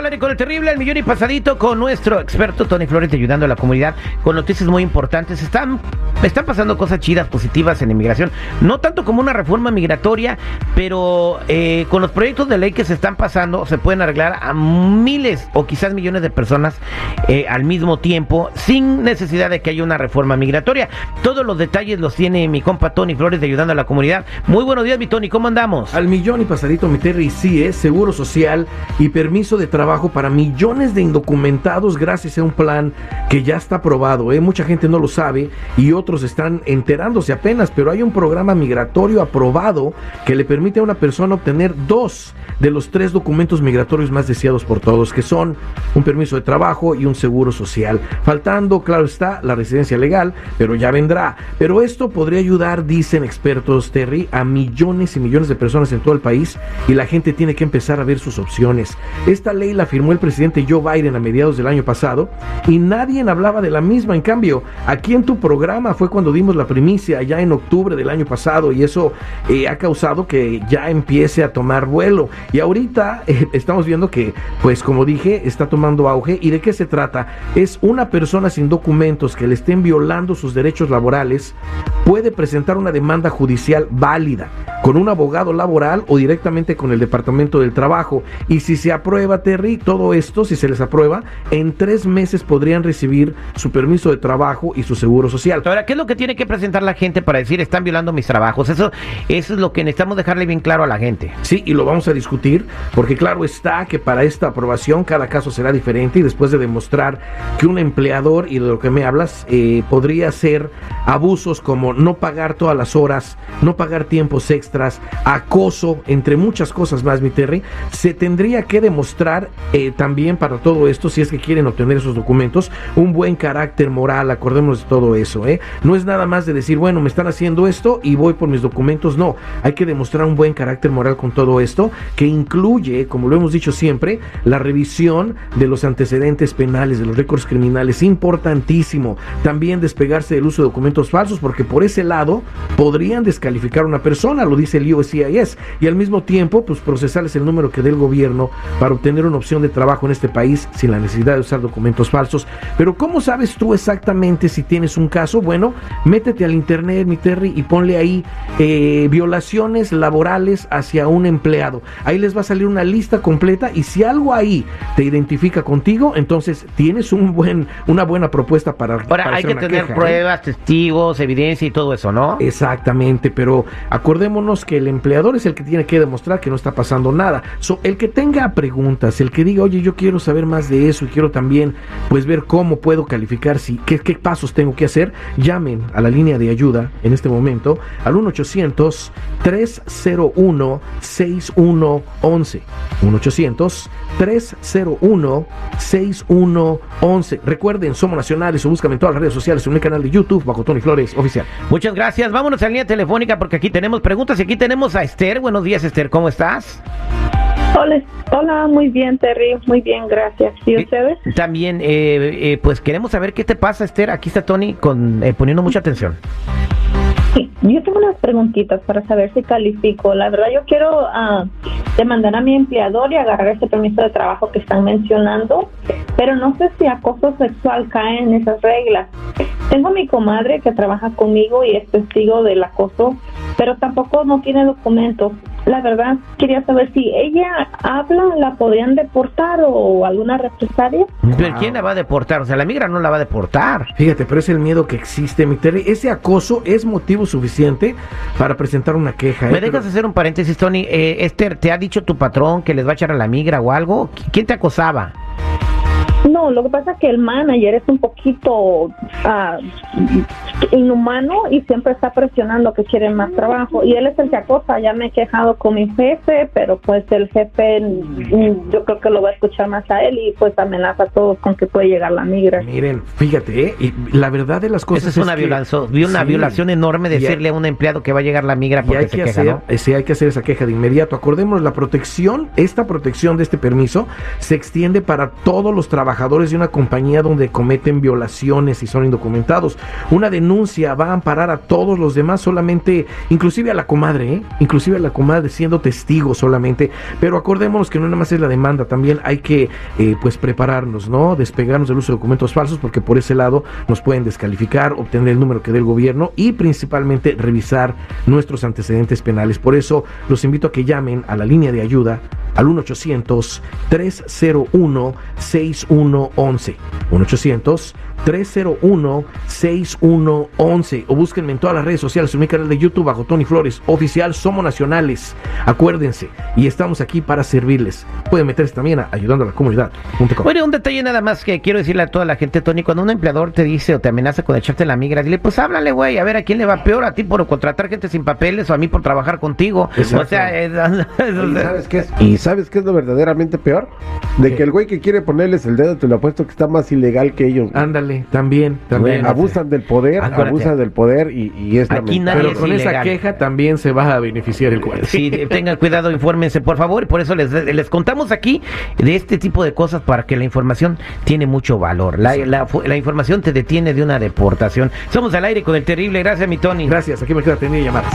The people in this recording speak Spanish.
con el terrible, el millón y pasadito, con nuestro experto Tony Flores ayudando a la comunidad con noticias muy importantes. Están, están pasando cosas chidas, positivas en inmigración. No tanto como una reforma migratoria, pero eh, con los proyectos de ley que se están pasando, se pueden arreglar a miles o quizás millones de personas eh, al mismo tiempo, sin necesidad de que haya una reforma migratoria. Todos los detalles los tiene mi compa Tony Flores de ayudando a la comunidad. Muy buenos días, mi Tony, ¿cómo andamos? Al millón y pasadito, mi Terry, sí es seguro social y permiso de trabajo para millones de indocumentados gracias a un plan que ya está aprobado. ¿eh? Mucha gente no lo sabe y otros están enterándose apenas, pero hay un programa migratorio aprobado que le permite a una persona obtener dos de los tres documentos migratorios más deseados por todos, que son un permiso de trabajo y un seguro social. Faltando, claro está, la residencia legal, pero ya vendrá. Pero esto podría ayudar, dicen expertos, Terry, a millones y millones de personas en todo el país y la gente tiene que empezar a ver sus opciones. Esta ley la firmó el presidente Joe Biden a mediados del año pasado y nadie hablaba de la misma. En cambio, aquí en tu programa fue cuando dimos la primicia, ya en octubre del año pasado, y eso eh, ha causado que ya empiece a tomar vuelo. Y ahorita eh, estamos viendo que, pues como dije, está tomando auge. ¿Y de qué se trata? Es una persona sin documentos que le estén violando sus derechos laborales, puede presentar una demanda judicial válida con un abogado laboral o directamente con el Departamento del Trabajo. Y si se aprueba, Terry, todo esto, si se les aprueba, en tres meses podrían recibir su permiso de trabajo y su seguro social. Ahora, ¿qué es lo que tiene que presentar la gente para decir están violando mis trabajos? Eso, eso es lo que necesitamos dejarle bien claro a la gente. Sí, y lo vamos a discutir, porque claro está que para esta aprobación cada caso será diferente y después de demostrar que un empleador, y de lo que me hablas, eh, podría ser abusos como no pagar todas las horas, no pagar tiempos acoso, entre muchas cosas más, mi Terry, se tendría que demostrar eh, también para todo esto, si es que quieren obtener esos documentos, un buen carácter moral, acordémonos de todo eso, ¿eh? No es nada más de decir, bueno, me están haciendo esto y voy por mis documentos, no, hay que demostrar un buen carácter moral con todo esto, que incluye, como lo hemos dicho siempre, la revisión de los antecedentes penales, de los récords criminales, importantísimo, también despegarse del uso de documentos falsos, porque por ese lado podrían descalificar a una persona, dice el USCIS, y al mismo tiempo, pues procesarles el número que dé el gobierno para obtener una opción de trabajo en este país sin la necesidad de usar documentos falsos. Pero ¿cómo sabes tú exactamente si tienes un caso? Bueno, métete al internet, mi Terry, y ponle ahí eh, violaciones laborales hacia un empleado. Ahí les va a salir una lista completa y si algo ahí te identifica contigo, entonces tienes un buen, una buena propuesta para... Ahora hay que tener ¿eh? pruebas, testigos, evidencia y todo eso, ¿no? Exactamente, pero acordémonos que el empleador es el que tiene que demostrar que no está pasando nada. El que tenga preguntas, el que diga, oye, yo quiero saber más de eso y quiero también pues ver cómo puedo calificar, si, qué, pasos tengo que hacer, llamen a la línea de ayuda en este momento al 1-800-301-6111. 1-800-301-6111. Recuerden, somos nacionales o búscame en todas las redes sociales en mi canal de YouTube bajo Tony Flores Oficial. Muchas gracias. Vámonos a la línea telefónica porque aquí tenemos preguntas y aquí tenemos a Esther. Buenos días, Esther. ¿Cómo estás? Hola, hola, muy bien, Terry, muy bien, gracias. ¿Y Eh, ustedes? También, eh, eh, pues queremos saber qué te pasa, Esther. Aquí está Tony con, eh, poniendo mucha atención. Sí, yo tengo unas preguntitas para saber si califico. La verdad, yo quiero ah, demandar a mi empleador y agarrar ese permiso de trabajo que están mencionando, pero no sé si acoso sexual cae en esas reglas. Tengo a mi comadre que trabaja conmigo y es testigo del acoso, pero tampoco no tiene documentos. La verdad, quería saber si ella habla, ¿la podrían deportar o alguna represalia? Pero ¿quién la va a deportar? O sea, la migra no la va a deportar. Fíjate, pero es el miedo que existe, mi Terry. Ese acoso es motivo suficiente para presentar una queja. ¿eh? ¿Me Pero- dejas hacer un paréntesis, Tony? Eh, Esther, ¿te ha dicho tu patrón que les va a echar a la migra o algo? ¿Quién te acosaba? No, lo que pasa es que el manager es un poquito ah, inhumano y siempre está presionando que quiere más trabajo. Y él es el que acosa. Ya me he quejado con mi jefe, pero pues el jefe mm, yo creo que lo va a escuchar más a él y pues amenaza a todos con que puede llegar la migra. Miren, fíjate, ¿eh? y la verdad de las cosas Esa es una que- violación, vi una Sí. violación enorme Y decirle a un empleado que va a llegar la migra Y porque hay se que, queja, hacer, ¿no? eh, sí, hay que hacer esa queja de inmediato. Acordémonos, la protección, esta protección de este permiso se extiende para todos los trabajadores de una compañía donde cometen violaciones y son indocumentados. Una denuncia va a amparar a todos los demás, solamente, inclusive a la comadre, ¿eh? inclusive a la comadre siendo testigo solamente. Pero acordémonos que no nada más es la demanda, también hay que eh, pues prepararnos, ¿no? Despegarnos del uso de documentos falsos, porque por ese lado nos pueden descalificar, obtener el número que dé el gobierno y principalmente revisar nuestros antecedentes penales. Por eso los invito a que llamen a la línea de ayuda al 1-800-301-6111. 1-800-301-6111. O búsquenme en todas las redes sociales, en mi canal de YouTube bajo Tony Flores Oficial. Somos nacionales. Acuérdense. Y estamos aquí para servirles. Pueden meterse también a ayudando a la comunidad. Bueno, un detalle nada más que quiero decirle a toda la gente, Tony. Cuando un empleador te dice o te amenaza con echarte la migra, dile, pues háblale, güey, a ver a quién le va peor, a ti por contratar gente sin papeles o a mí por trabajar contigo. O sea, es, ¿Y sabes qué es? ¿Y sabes qué es lo verdaderamente peor? De que el güey que quiere ponerles el dedo, te lo apuesto que está más ilegal que ellos. Ándale, también, también. abusan del poder, abusan del poder y, es Aquí Pero con esa queja también se va a beneficiar el cuerpo. Sí, tengan cuidado, infórmense, por favor. Por eso les, les contamos aquí de este tipo de cosas para que la información tiene mucho valor. La, la, información te detiene de una deportación. Somos al aire con el terrible. Gracias, mi Tony. Gracias, aquí me queda tener llamadas.